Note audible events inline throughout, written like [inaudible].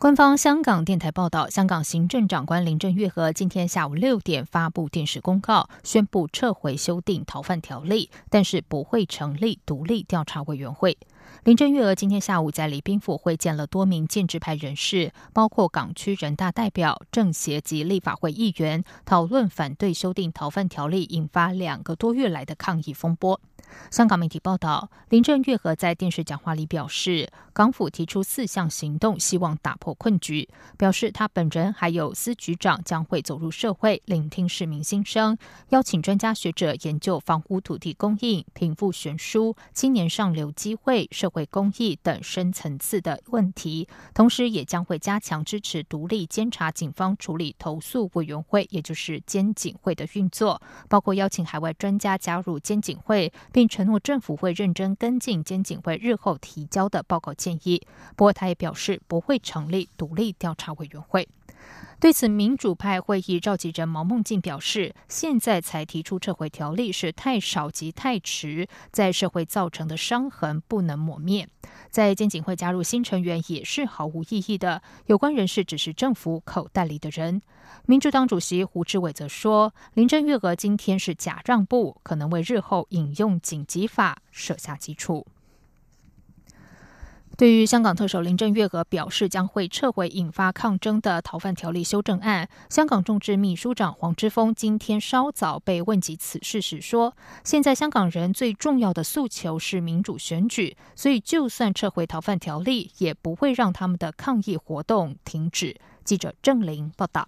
官方香港电台报道，香港行政长官林郑月娥今天下午六点发布电视公告，宣布撤回修订逃犯条例，但是不会成立独立调查委员会。林郑月娥今天下午在礼宾府会见了多名建制派人士，包括港区人大代表、政协及立法会议员，讨论反对修订逃犯条例引发两个多月来的抗议风波。香港媒体报道，林郑月娥在电视讲话里表示，港府提出四项行动，希望打破困局。表示他本人还有司局长将会走入社会，聆听市民心声，邀请专家学者研究房屋土地供应、贫富悬殊、青年上流机会、社会公益等深层次的问题。同时，也将会加强支持独立监察警方处理投诉委员会，也就是监警会的运作，包括邀请海外专家加入监警会。并承诺政府会认真跟进监警会日后提交的报告建议。不过，他也表示不会成立独立调查委员会。对此，民主派会议召集人毛孟静表示，现在才提出撤回条例是太少及太迟，在社会造成的伤痕不能抹灭。在监警会加入新成员也是毫无意义的，有关人士只是政府口袋里的人。民主党主席胡志伟则说，林郑月娥今天是假让步，可能为日后引用紧急法设下基础。对于香港特首林郑月娥表示将会撤回引发抗争的逃犯条例修正案，香港众志秘书长黄之锋今天稍早被问及此事时说：“现在香港人最重要的诉求是民主选举，所以就算撤回逃犯条例，也不会让他们的抗议活动停止。”记者郑玲报道。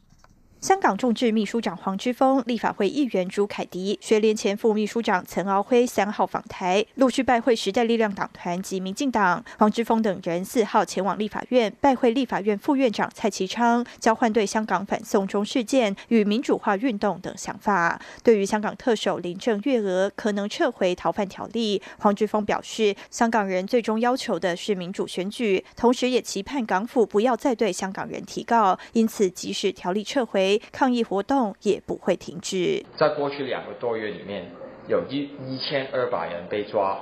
香港众志秘书长黄之锋、立法会议员朱凯迪、学联前副秘书长陈敖辉三号访台，陆续拜会时代力量党团及民进党。黄之锋等人四号前往立法院拜会立法院副院长蔡其昌，交换对香港反送中事件与民主化运动等想法。对于香港特首林郑月娥可能撤回逃犯条例，黄之锋表示，香港人最终要求的是民主选举，同时也期盼港府不要再对香港人提告。因此，即使条例撤回，抗议活动也不会停止。在过去两个多月里面，有一一千二百人被抓，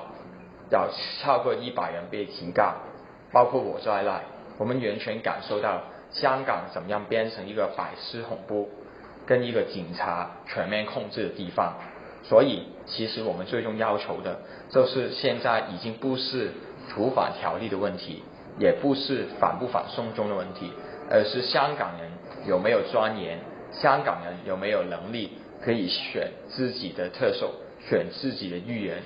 有超过一百人被提告，包括我在内，我们完全感受到香港怎么样变成一个百事恐怖、跟一个警察全面控制的地方。所以，其实我们最终要求的，就是现在已经不是土法条例的问题，也不是反不反送中的问题，而是香港人。有没有钻研？香港人有没有能力可以选自己的特首，选自己的议员，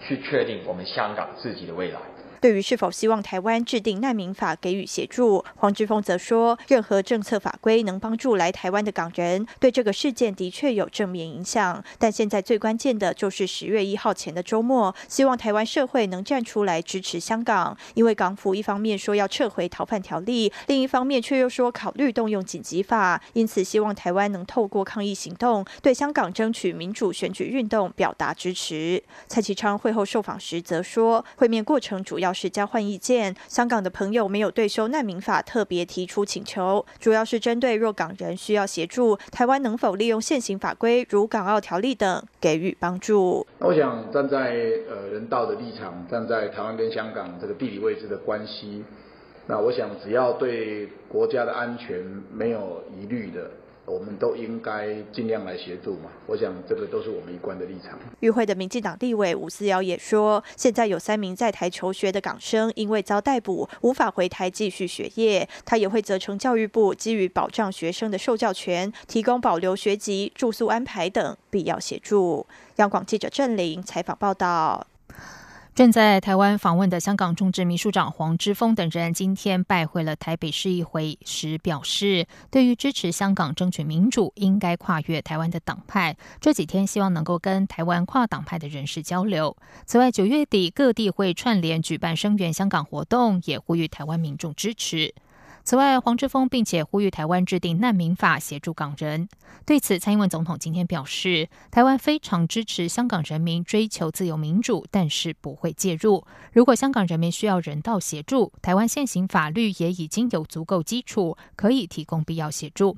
去确定我们香港自己的未来？对于是否希望台湾制定难民法给予协助，黄之锋则说，任何政策法规能帮助来台湾的港人，对这个事件的确有正面影响。但现在最关键的就是十月一号前的周末，希望台湾社会能站出来支持香港，因为港府一方面说要撤回逃犯条例，另一方面却又说考虑动用紧急法，因此希望台湾能透过抗议行动，对香港争取民主选举运动表达支持。蔡其昌会后受访时则说，会面过程主要。是交换意见，香港的朋友没有对修难民法特别提出请求，主要是针对若港人需要协助，台湾能否利用现行法规，如港澳条例等给予帮助。我想站在呃人道的立场，站在台湾跟香港这个地理位置的关系，那我想只要对国家的安全没有疑虑的。我们都应该尽量来协助嘛，我想这个都是我们一贯的立场。与会的民进党立委吴思瑶也说，现在有三名在台求学的港生因为遭逮捕，无法回台继续学业，他也会责成教育部基于保障学生的受教权，提供保留学籍、住宿安排等必要协助。央广记者郑玲采访报道。正在台湾访问的香港众志秘书长黄之锋等人，今天拜会了台北市议会时表示，对于支持香港争取民主，应该跨越台湾的党派。这几天希望能够跟台湾跨党派的人士交流。此外，九月底各地会串联举办声援香港活动，也呼吁台湾民众支持。此外，黄之锋并且呼吁台湾制定难民法，协助港人。对此，蔡英文总统今天表示，台湾非常支持香港人民追求自由民主，但是不会介入。如果香港人民需要人道协助，台湾现行法律也已经有足够基础，可以提供必要协助。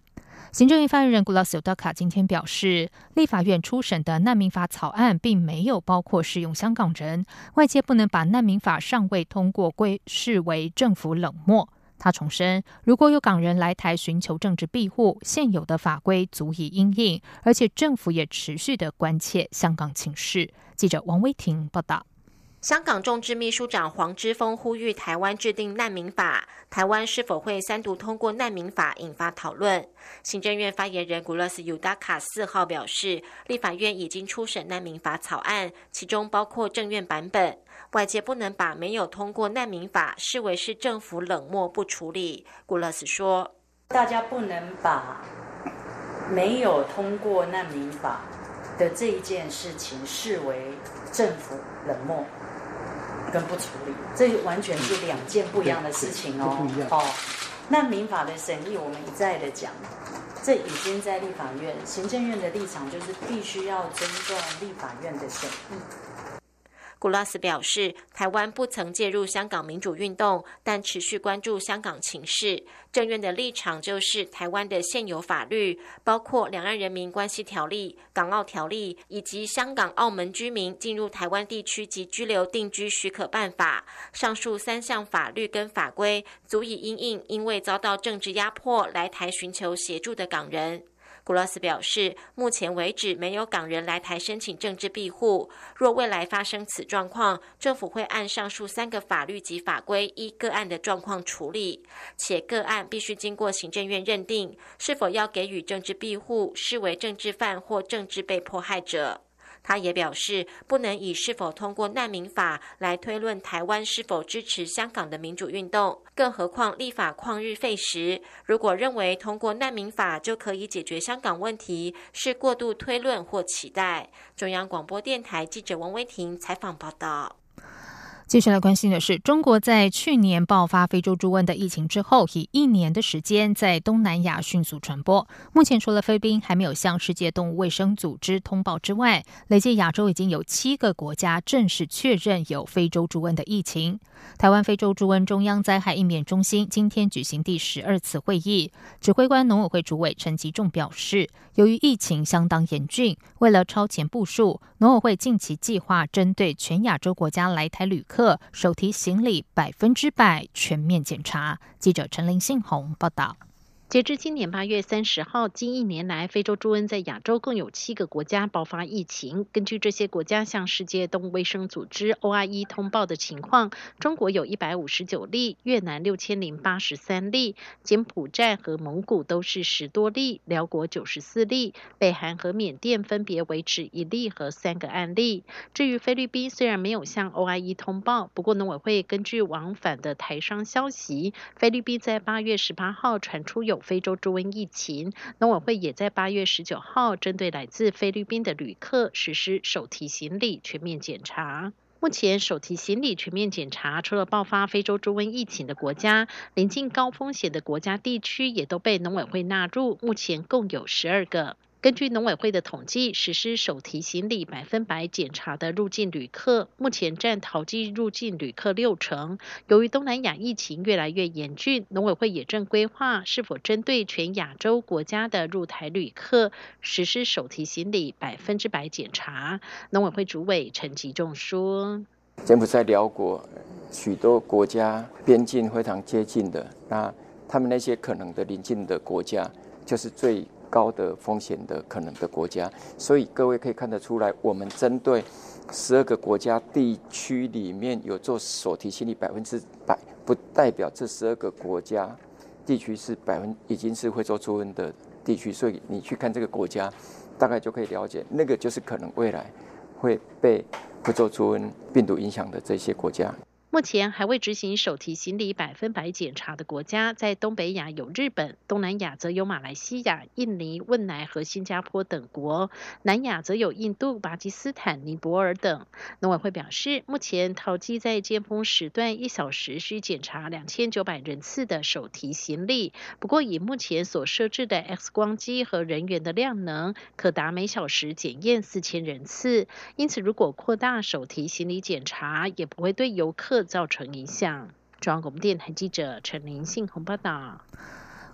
行政院发言人古拉斯尤达卡今天表示，立法院初审的难民法草案并没有包括适用香港人，外界不能把难民法尚未通过归视为政府冷漠。他重申，如果有港人来台寻求政治庇护，现有的法规足以应应，而且政府也持续的关切香港情势。记者王威婷报道。香港众志秘书长黄之锋呼吁台湾制定难民法，台湾是否会三读通过难民法引发讨论。行政院发言人古勒斯尤达卡四号表示，立法院已经初审难民法草案，其中包括政院版本。外界不能把没有通过难民法视为是政府冷漠不处理。古勒斯说：“大家不能把没有通过难民法的这一件事情视为政府冷漠。”跟不处理，这完全是两件不一样的事情哦。哦，那民法的审议，我们一再的讲，这已经在立法院，行政院的立场就是必须要尊重立法院的审议。古拉斯表示，台湾不曾介入香港民主运动，但持续关注香港情势。政院的立场就是，台湾的现有法律，包括《两岸人民关系条例》、《港澳条例》以及《香港、澳门居民进入台湾地区及居留定居许可办法》，上述三项法律跟法规，足以因应因为遭到政治压迫来台寻求协助的港人。古拉斯表示，目前为止没有港人来台申请政治庇护。若未来发生此状况，政府会按上述三个法律及法规，依个案的状况处理，且个案必须经过行政院认定，是否要给予政治庇护，视为政治犯或政治被迫害者。他也表示，不能以是否通过难民法来推论台湾是否支持香港的民主运动。更何况立法旷日费时，如果认为通过难民法就可以解决香港问题，是过度推论或期待。中央广播电台记者王威婷采访报道。接下来关心的是，中国在去年爆发非洲猪瘟的疫情之后，以一年的时间在东南亚迅速传播。目前，除了菲律宾还没有向世界动物卫生组织通报之外，累计亚洲已经有七个国家正式确认有非洲猪瘟的疫情。台湾非洲猪瘟中央灾害应变中心今天举行第十二次会议，指挥官农委会主委陈吉仲表示，由于疫情相当严峻，为了超前部署，农委会近期计划针对全亚洲国家来台旅客。手提行李百分之百全面检查。记者陈林信宏报道。截至今年八月三十号，近一年来，非洲猪瘟在亚洲共有七个国家爆发疫情。根据这些国家向世界动物卫生组织 （OIE） 通报的情况，中国有一百五十九例，越南六千零八十三例，柬埔寨和蒙古都是十多例，辽国九十四例，北韩和缅甸分别维持一例和三个案例。至于菲律宾，虽然没有向 OIE 通报，不过农委会根据往返的台商消息，菲律宾在八月十八号传出有。非洲猪瘟疫情，农委会也在八月十九号针对来自菲律宾的旅客实施手提行李全面检查。目前手提行李全面检查，除了爆发非洲猪瘟疫情的国家，临近高风险的国家地区也都被农委会纳入，目前共有十二个。根据农委会的统计，实施手提行李百分百检查的入境旅客，目前占淘机入境旅客六成。由于东南亚疫情越来越严峻，农委会也正规划是否针对全亚洲国家的入台旅客实施手提行李百分之百检查。农委会主委陈吉仲说：“柬埔寨、辽国许多国家边境非常接近的，那他们那些可能的邻近的国家，就是最。”高的风险的可能的国家，所以各位可以看得出来，我们针对十二个国家地区里面有做所提行李百分之百，不代表这十二个国家地区是百分已经是会做猪瘟的地区，所以你去看这个国家，大概就可以了解，那个就是可能未来会被会做猪瘟病毒影响的这些国家。目前还未执行手提行李百分百检查的国家，在东北亚有日本，东南亚则有马来西亚、印尼、汶莱和新加坡等国，南亚则有印度、巴基斯坦、尼泊尔等。农委会表示，目前淘机在尖峰时段一小时需检查两千九百人次的手提行李，不过以目前所设置的 X 光机和人员的量能，可达每小时检验四千人次。因此，如果扩大手提行李检查，也不会对游客造成影响。中央广播电台记者陈林信红报道。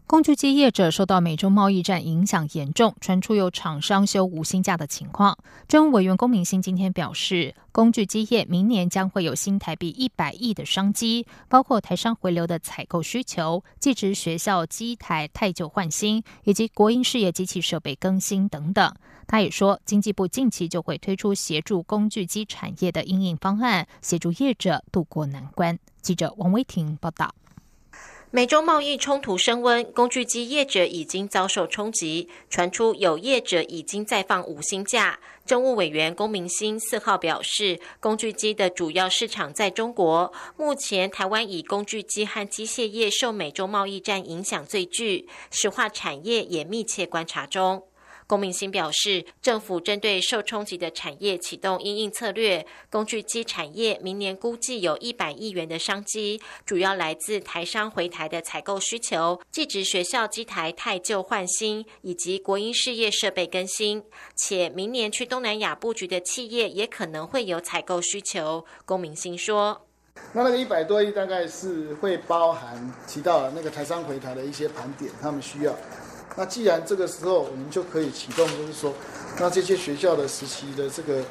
工具机业者受到美中贸易战影响严重，传出有厂商休无薪假的情况。政务委员龚明鑫今天表示，工具机业明年将会有新台币一百亿的商机，包括台商回流的采购需求、技职学校机台太旧换新，以及国营事业机器设备更新等等。他也说，经济部近期就会推出协助工具机产业的应应方案，协助业者渡过难关。记者王威婷报道。美洲贸易冲突升温，工具机业者已经遭受冲击。传出有业者已经在放五星假。政务委员龚明鑫四号表示，工具机的主要市场在中国，目前台湾以工具机和机械业受美洲贸易战影响最巨，石化产业也密切观察中。龚明鑫表示，政府针对受冲击的产业启动应应策略，工具机产业明年估计有一百亿元的商机，主要来自台商回台的采购需求、技职学校机台太旧换新以及国营事业设备更新，且明年去东南亚布局的企业也可能会有采购需求。龚明鑫说：“那那个一百多亿大概是会包含提到那个台商回台的一些盘点，他们需要。”那既然这个时候我们就可以启动，就是说，那这些学校的实习的这个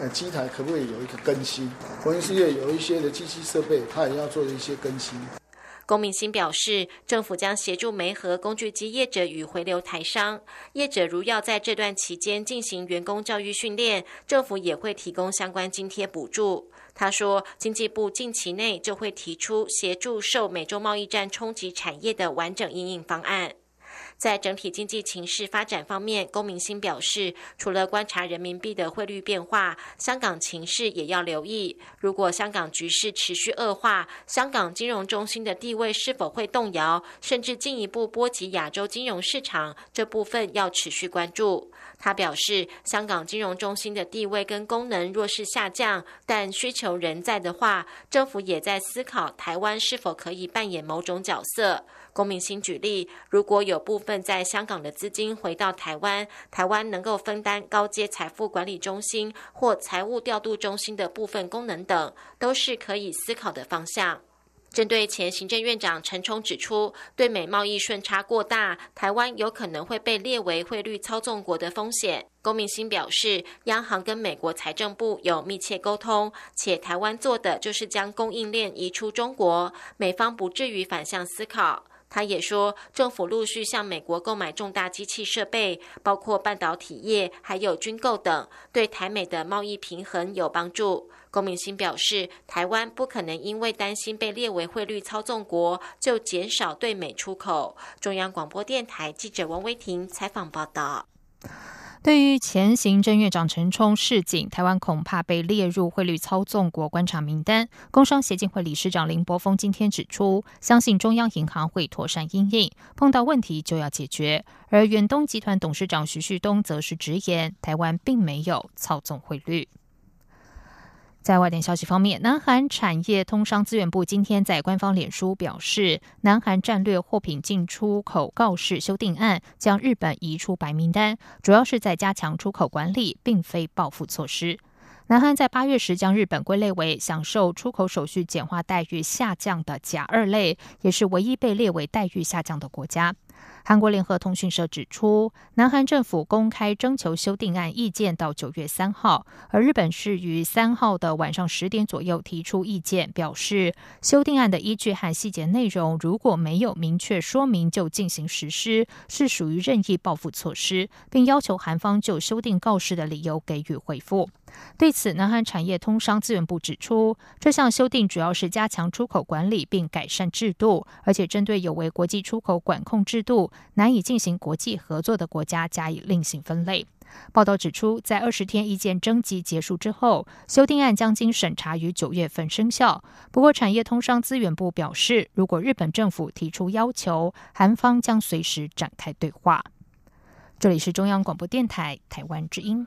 呃机台可不可以有一个更新？国营事业有一些的机器设备，它也要做一些更新。龚明鑫表示，政府将协助媒合工具机业者与回流台商业者，如要在这段期间进行员工教育训练，政府也会提供相关津贴补助。他说，经济部近期内就会提出协助受美洲贸易战冲击产业的完整应应方案。在整体经济情势发展方面，龚明鑫表示，除了观察人民币的汇率变化，香港情势也要留意。如果香港局势持续恶化，香港金融中心的地位是否会动摇，甚至进一步波及亚洲金融市场，这部分要持续关注。他表示，香港金融中心的地位跟功能若是下降，但需求仍在的话，政府也在思考台湾是否可以扮演某种角色。龚明鑫举例，如果有部分在香港的资金回到台湾，台湾能够分担高阶财富管理中心或财务调度中心的部分功能等，都是可以思考的方向。针对前行政院长陈冲指出，对美贸易顺差过大，台湾有可能会被列为汇率操纵国的风险。龚明鑫表示，央行跟美国财政部有密切沟通，且台湾做的就是将供应链移出中国，美方不至于反向思考。他也说，政府陆续向美国购买重大机器设备，包括半导体业，还有军购等，对台美的贸易平衡有帮助。龚明鑫表示，台湾不可能因为担心被列为汇率操纵国，就减少对美出口。中央广播电台记者王威婷采访报道。对于前行政院长陈冲示警，台湾恐怕被列入汇率操纵国观察名单。工商协进会理事长林柏峰今天指出，相信中央银行会妥善应应，碰到问题就要解决。而远东集团董事长徐旭东则是直言，台湾并没有操纵汇率。在外电消息方面，南韩产业通商资源部今天在官方脸书表示，南韩战略货品进出口告示修订案将日本移出白名单，主要是在加强出口管理，并非报复措施。南韩在八月时将日本归类为享受出口手续简化待遇下降的甲二类，也是唯一被列为待遇下降的国家。韩国联合通讯社指出，南韩政府公开征求修订案意见到九月三号，而日本是于三号的晚上十点左右提出意见，表示修订案的依据和细节内容如果没有明确说明就进行实施，是属于任意报复措施，并要求韩方就修订告示的理由给予回复。对此，南韩产业通商资源部指出，这项修订主要是加强出口管理并改善制度，而且针对有违国际出口管控制度、难以进行国际合作的国家加以另行分类。报道指出，在二十天意见征集结束之后，修订案将经审查于九月份生效。不过，产业通商资源部表示，如果日本政府提出要求，韩方将随时展开对话。这里是中央广播电台台湾之音。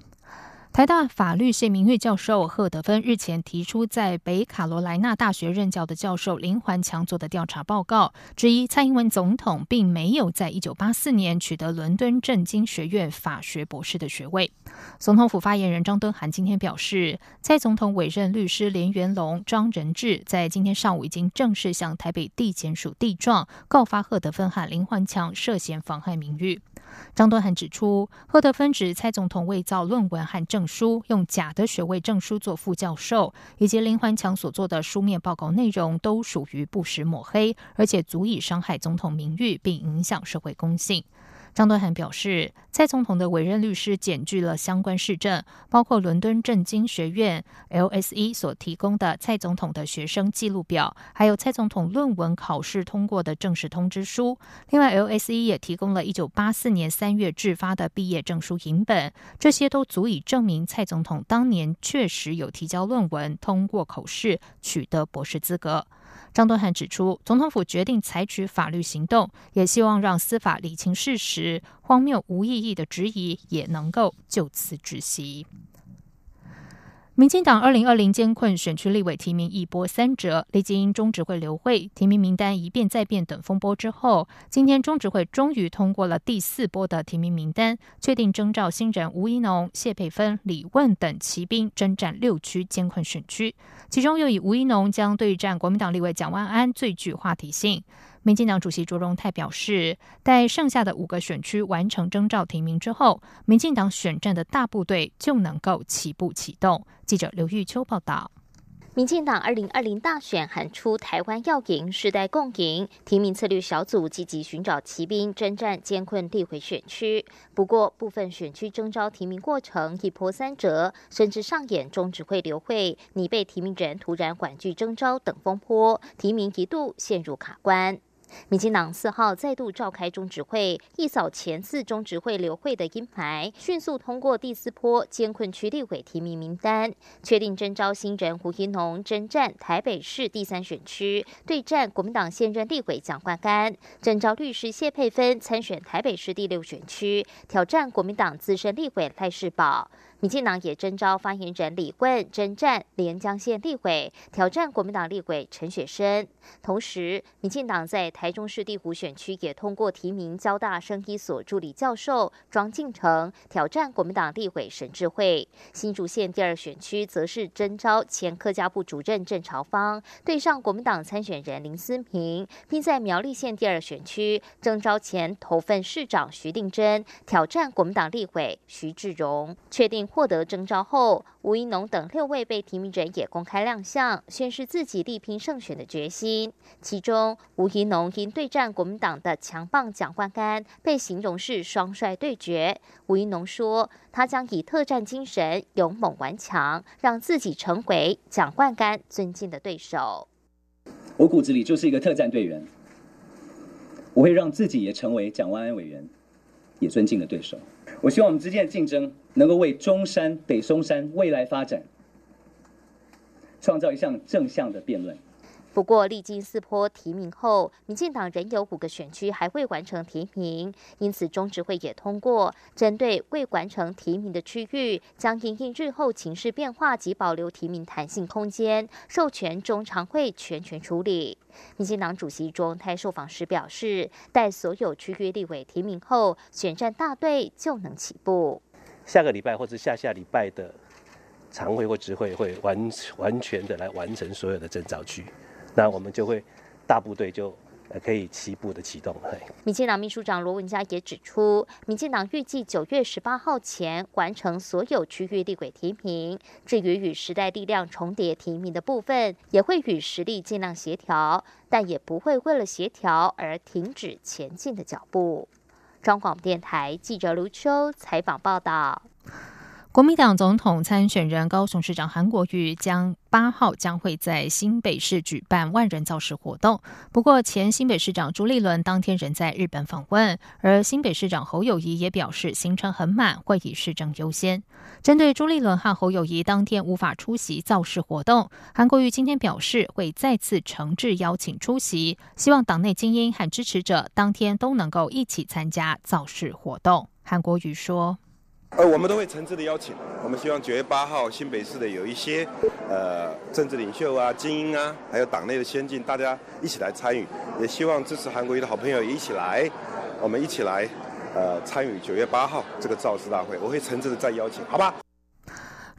台大法律系名誉教授贺德芬日前提出，在北卡罗来纳大学任教的教授林环强做的调查报告，质疑蔡英文总统并没有在一九八四年取得伦敦政经学院法学博士的学位。总统府发言人张敦涵今天表示，蔡总统委任律师连元龙、张仁志在今天上午已经正式向台北地检署递状，告发贺德芬和林环强涉嫌妨害名誉。张敦涵指出，赫德芬指蔡总统伪造论文和证书，用假的学位证书做副教授，以及林环强所做的书面报告内容，都属于不实抹黑，而且足以伤害总统名誉，并影响社会公信。张敦涵表示，蔡总统的委任律师检具了相关事证，包括伦敦政经学院 （LSE） 所提供的蔡总统的学生记录表，还有蔡总统论文考试通过的正式通知书。另外，LSE 也提供了一九八四年三月制发的毕业证书影本，这些都足以证明蔡总统当年确实有提交论文、通过口试、取得博士资格。张敦汉指出，总统府决定采取法律行动，也希望让司法理清事实，荒谬无意义的质疑也能够就此止息。民进党二零二零监困选区立委提名一波三折，历经中执会流会、提名名单一变再变等风波之后，今天中执会终于通过了第四波的提名名单，确定征召新人吴怡农、谢佩芬、李问等骑兵征战六区监困选区，其中又以吴怡农将对战国民党立委蒋万安最具话题性。民进党主席卓荣泰表示，待剩下的五个选区完成征召提名之后，民进党选战的大部队就能够起步启动。记者刘玉秋报道。民进党二零二零大选喊出台湾要赢，世代共赢。提名策略小组积极寻找骑兵征战艰困地回选区，不过部分选区征召提名过程一波三折，甚至上演中指会流会、拟被提名人突然婉拒征召等风波，提名一度陷入卡关。民进党四号再度召开中执会，一扫前次中执会流会的阴霾，迅速通过第四波艰困区立委提名名单，确定征召新人胡一农征战台北市第三选区，对战国民党现任立委蒋冠干；征召律师谢佩芬参选台北市第六选区，挑战国民党资深立委赖世宝。民进党也征召发言人李冠征战连江县立委，挑战国民党立委陈雪生。同时，民进党在台中市地湖选区也通过提名交大生医所助理教授庄敬成，挑战国民党立委沈智慧。新竹县第二选区则是征召前客家部主任郑朝芳，对上国民党参选人林思平，并在苗栗县第二选区征召前投份市长徐定珍，挑战国民党立委徐志荣。确定。获得征召后，吴怡农等六位被提名人也公开亮相，宣示自己力拼胜选的决心。其中，吴怡农因对战国民党的强棒蒋万安，被形容是双帅对决。吴怡农说，他将以特战精神，勇猛顽强，让自己成为蒋万安尊敬的对手。我骨子里就是一个特战队员，我会让自己也成为蒋万安委员也尊敬的对手。我希望我们之间的竞争能够为中山、北松山未来发展创造一项正向的辩论。不过，历经四波提名后，民进党仍有五个选区还未完成提名，因此中执会也通过，针对未完成提名的区域，将因应日后情势变化及保留提名弹性空间，授权中常会全权处理。民进党主席卓泰受访时表示，待所有区域立委提名后，选战大队就能起步。下个礼拜或者下下礼拜的常会或执会会完完全的来完成所有的征召区。那我们就会大部队就可以齐步的启动。民进党秘书长罗文嘉也指出，民进党预计九月十八号前完成所有区域立委提名。至于与时代力量重叠提名的部分，也会与实力尽量协调，但也不会为了协调而停止前进的脚步。中广电台记者卢秋采访报道。国民党总统参选人高雄市长韩国瑜将八号将会在新北市举办万人造势活动。不过，前新北市长朱立伦当天仍在日本访问，而新北市长侯友谊也表示行程很满，会以市政优先。针对朱立伦和侯友谊当天无法出席造势活动，韩国瑜今天表示会再次诚挚邀请出席，希望党内精英和支持者当天都能够一起参加造势活动。韩国瑜说。呃，我们都会诚挚的邀请。我们希望九月八号新北市的有一些呃政治领袖啊、精英啊，还有党内的先进，大家一起来参与。也希望支持韩国瑜的好朋友也一起来，我们一起来呃参与九月八号这个造势大会。我会诚挚的再邀请，好吧？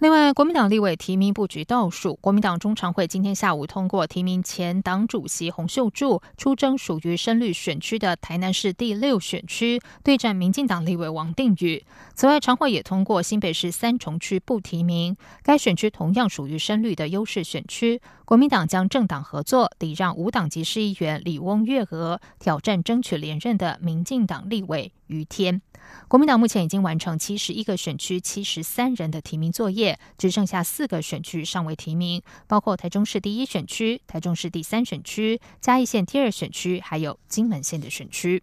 另外，国民党立委提名布局倒数。国民党中常会今天下午通过提名前党主席洪秀柱出征属于深绿选区的台南市第六选区，对战民进党立委王定宇。此外，常会也通过新北市三重区不提名，该选区同样属于深绿的优势选区。国民党将政党合作，礼让无党籍市议员李翁月娥挑战争取连任的民进党立委于天。国民党目前已经完成七十一个选区七十三人的提名作业，只剩下四个选区尚未提名，包括台中市第一选区、台中市第三选区、嘉义县第二选区，还有金门县的选区。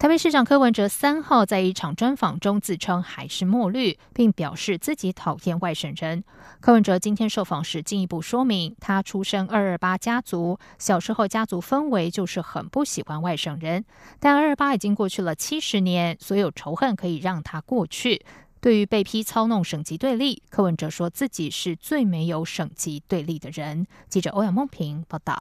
台北市长柯文哲三号在一场专访中自称还是墨绿，并表示自己讨厌外省人。柯文哲今天受访时进一步说明，他出身二二八家族，小时候家族氛围就是很不喜欢外省人。但二二八已经过去了七十年，所有仇恨可以让他过去。对于被批操弄省级对立，柯文哲说自己是最没有省级对立的人。记者欧阳梦平报道。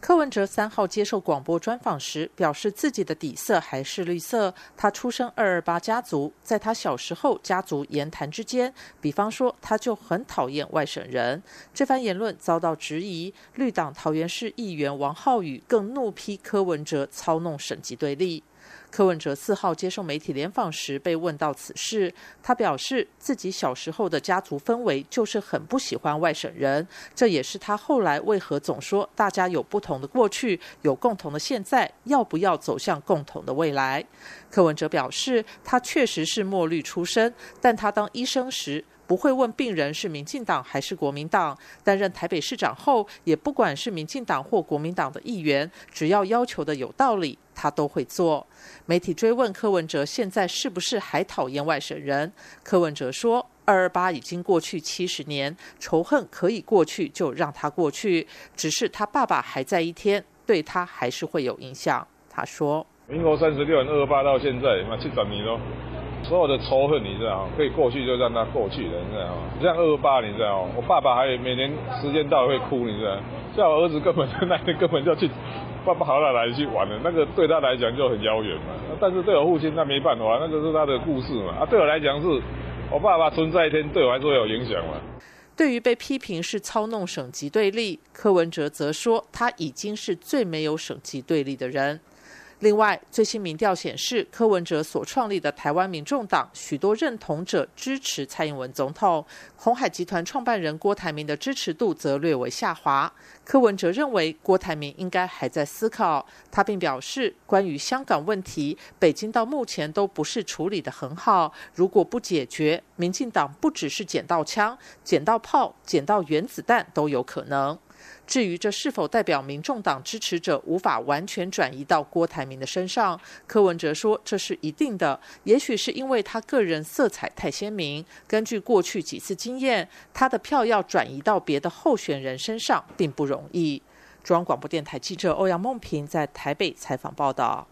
柯文哲三号接受广播专访时表示，自己的底色还是绿色。他出生二二八家族，在他小时候，家族言谈之间，比方说，他就很讨厌外省人。这番言论遭到质疑，绿党桃园市议员王浩宇更怒批柯文哲操弄省级对立。柯文哲四号接受媒体联访时被问到此事，他表示自己小时候的家族氛围就是很不喜欢外省人，这也是他后来为何总说大家有不同的过去，有共同的现在，要不要走向共同的未来？柯文哲表示，他确实是墨绿出身，但他当医生时。不会问病人是民进党还是国民党。担任台北市长后，也不管是民进党或国民党的议员，只要要求的有道理，他都会做。媒体追问柯文哲现在是不是还讨厌外省人，柯文哲说：“二二八已经过去七十年，仇恨可以过去就让它过去。只是他爸爸还在一天，对他还是会有影响。”他说：“民国三十六年二二八到现在，那七十年咯。”所有的仇恨，你知道可以过去就让它过去了，你知道吗？像二二八，你知道吗？我爸爸还每年时间到会哭，你知道？像我儿子根本就 [laughs] 那天根本就去爸爸好了来去玩了，那个对他来讲就很遥远嘛。但是对我父亲那没办法，那个是他的故事嘛。啊，对我来讲是，我爸爸存在一天对我来说有影响嘛。对于被批评是操弄省级对立，柯文哲则说他已经是最没有省级对立的人。另外，最新民调显示，柯文哲所创立的台湾民众党，许多认同者支持蔡英文总统。红海集团创办人郭台铭的支持度则略为下滑。柯文哲认为，郭台铭应该还在思考。他并表示，关于香港问题，北京到目前都不是处理得很好。如果不解决，民进党不只是捡到枪、捡到炮、捡到原子弹都有可能。至于这是否代表民众党支持者无法完全转移到郭台铭的身上，柯文哲说这是一定的。也许是因为他个人色彩太鲜明，根据过去几次经验，他的票要转移到别的候选人身上并不容易。中央广播电台记者欧阳梦平在台北采访报道。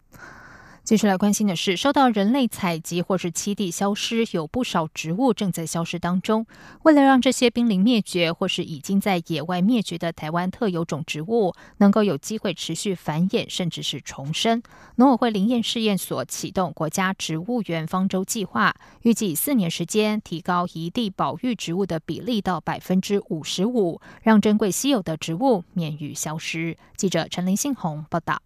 接下来关心的是，受到人类采集或是栖地消失，有不少植物正在消失当中。为了让这些濒临灭绝或是已经在野外灭绝的台湾特有种植物能够有机会持续繁衍，甚至是重生，农委会林业试验所启动国家植物园方舟计划，预计四年时间提高一地保育植物的比例到百分之五十五，让珍贵稀有的植物免于消失。记者陈林信宏报道。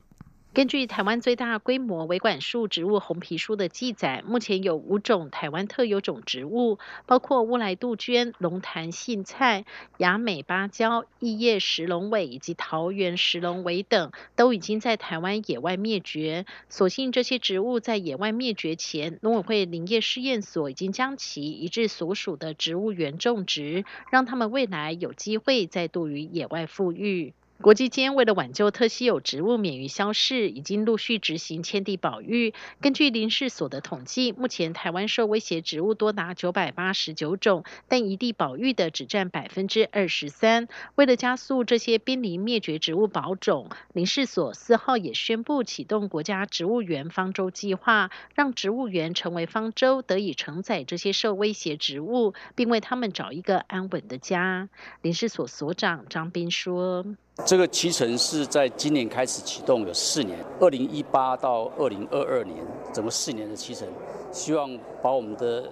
根据台湾最大规模维管束植物红皮书的记载，目前有五种台湾特有种植物，包括乌来杜鹃、龙潭杏菜、雅美芭蕉、异叶石龙尾以及桃园石龙尾等，都已经在台湾野外灭绝。所幸这些植物在野外灭绝前，农委会林业试验所已经将其移至所属的植物园种植，让他们未来有机会再度于野外富裕。国际间为了挽救特稀有植物免于消逝，已经陆续执行迁地保育。根据林试所的统计，目前台湾受威胁植物多达九百八十九种，但一地保育的只占百分之二十三。为了加速这些濒临灭绝植物保种，林试所四号也宣布启动国家植物园方舟计划，让植物园成为方舟，得以承载这些受威胁植物，并为他们找一个安稳的家。林试所所长张斌说。这个脐橙是在今年开始启动，有四年，二零一八到二零二二年，整个四年的脐橙，希望把我们的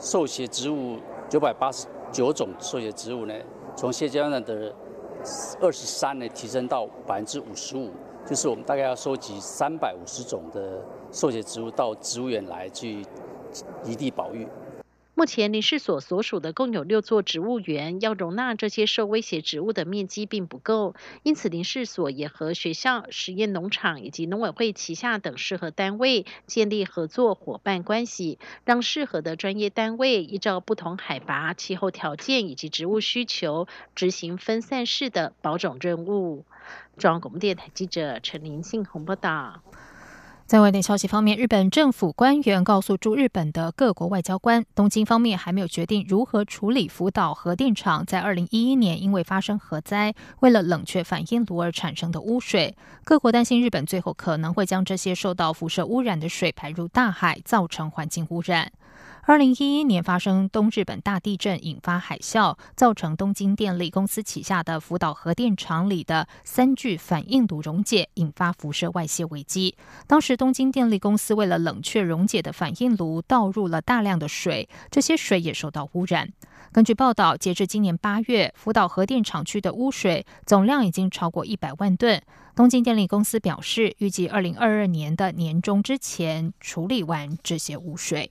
受血植物九百八十九种受血植物呢，从现阶段的二十三呢，提升到百分之五十五，就是我们大概要收集三百五十种的受血植物到植物园来去一地保育。目前林试所所属的共有六座植物园，要容纳这些受威胁植物的面积并不够，因此林试所也和学校、实验农场以及农委会旗下等适合单位建立合作伙伴关系，让适合的专业单位依照不同海拔、气候条件以及植物需求，执行分散式的保种任务。中央广播电台记者陈林信宏报道。在外电消息方面，日本政府官员告诉驻日本的各国外交官，东京方面还没有决定如何处理福岛核电厂在二零一一年因为发生核灾，为了冷却反应炉而产生的污水。各国担心日本最后可能会将这些受到辐射污染的水排入大海，造成环境污染。二零一一年发生东日本大地震，引发海啸，造成东京电力公司旗下的福岛核电厂里的三具反应炉溶解，引发辐射外泄危机。当时东京电力公司为了冷却溶解的反应炉，倒入了大量的水，这些水也受到污染。根据报道，截至今年八月，福岛核电厂区的污水总量已经超过一百万吨。东京电力公司表示，预计二零二二年的年中之前处理完这些污水。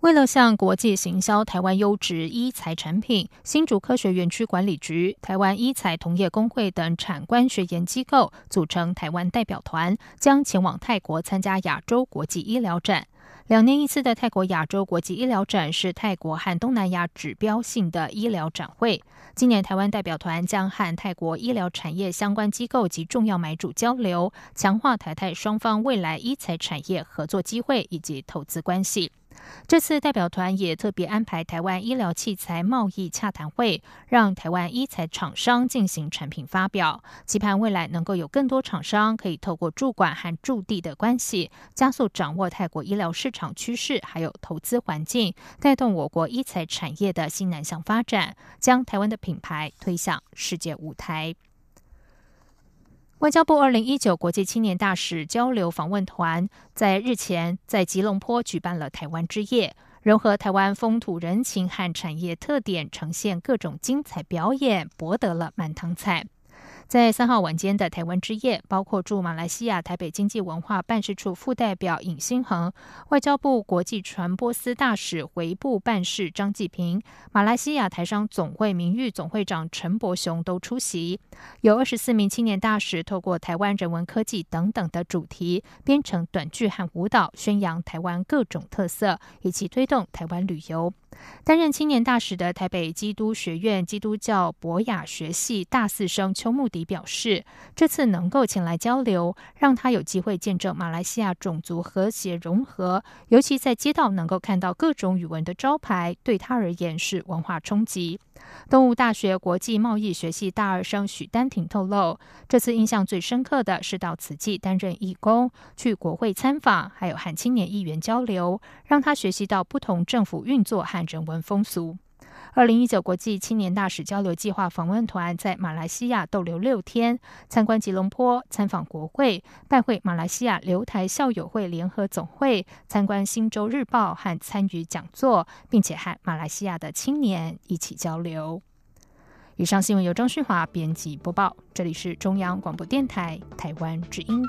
为了向国际行销台湾优质医材产品，新竹科学园区管理局、台湾医材同业工会等产官学研机构组成台湾代表团，将前往泰国参加亚洲国际医疗展。两年一次的泰国亚洲国际医疗展是泰国和东南亚指标性的医疗展会。今年台湾代表团将和泰国医疗产业相关机构及重要买主交流，强化台泰双方未来医材产业合作机会以及投资关系。这次代表团也特别安排台湾医疗器材贸易洽谈会，让台湾医材厂商进行产品发表，期盼未来能够有更多厂商可以透过驻馆和驻地的关系，加速掌握泰国医疗市场趋势，还有投资环境，带动我国医材产业的新南向发展，将台湾的品牌推向世界舞台。外交部二零一九国际青年大使交流访问团在日前在吉隆坡举办了台湾之夜，融合台湾风土人情和产业特点，呈现各种精彩表演，博得了满堂彩。在三号晚间的台湾之夜，包括驻马来西亚台北经济文化办事处副代表尹新恒、外交部国际传播司大使回部办事张继平、马来西亚台商总会名誉总会长陈伯雄都出席。有二十四名青年大使透过台湾人文科技等等的主题，编成短剧和舞蹈，宣扬台湾各种特色，以及推动台湾旅游。担任青年大使的台北基督学院基督教博雅学系大四生邱慕表示，这次能够前来交流，让他有机会见证马来西亚种族和谐融合，尤其在街道能够看到各种语文的招牌，对他而言是文化冲击。东吴大学国际贸易学系大二生许丹婷透露，这次印象最深刻的是到慈济担任义工，去国会参访，还有和青年议员交流，让他学习到不同政府运作和人文风俗。二零一九国际青年大使交流计划访问团在马来西亚逗留六天，参观吉隆坡，参访国会，拜会马来西亚留台校友会联合总会，参观《新洲日报》和参与讲座，并且和马来西亚的青年一起交流。以上新闻由张旭华编辑播报，这里是中央广播电台台湾之音。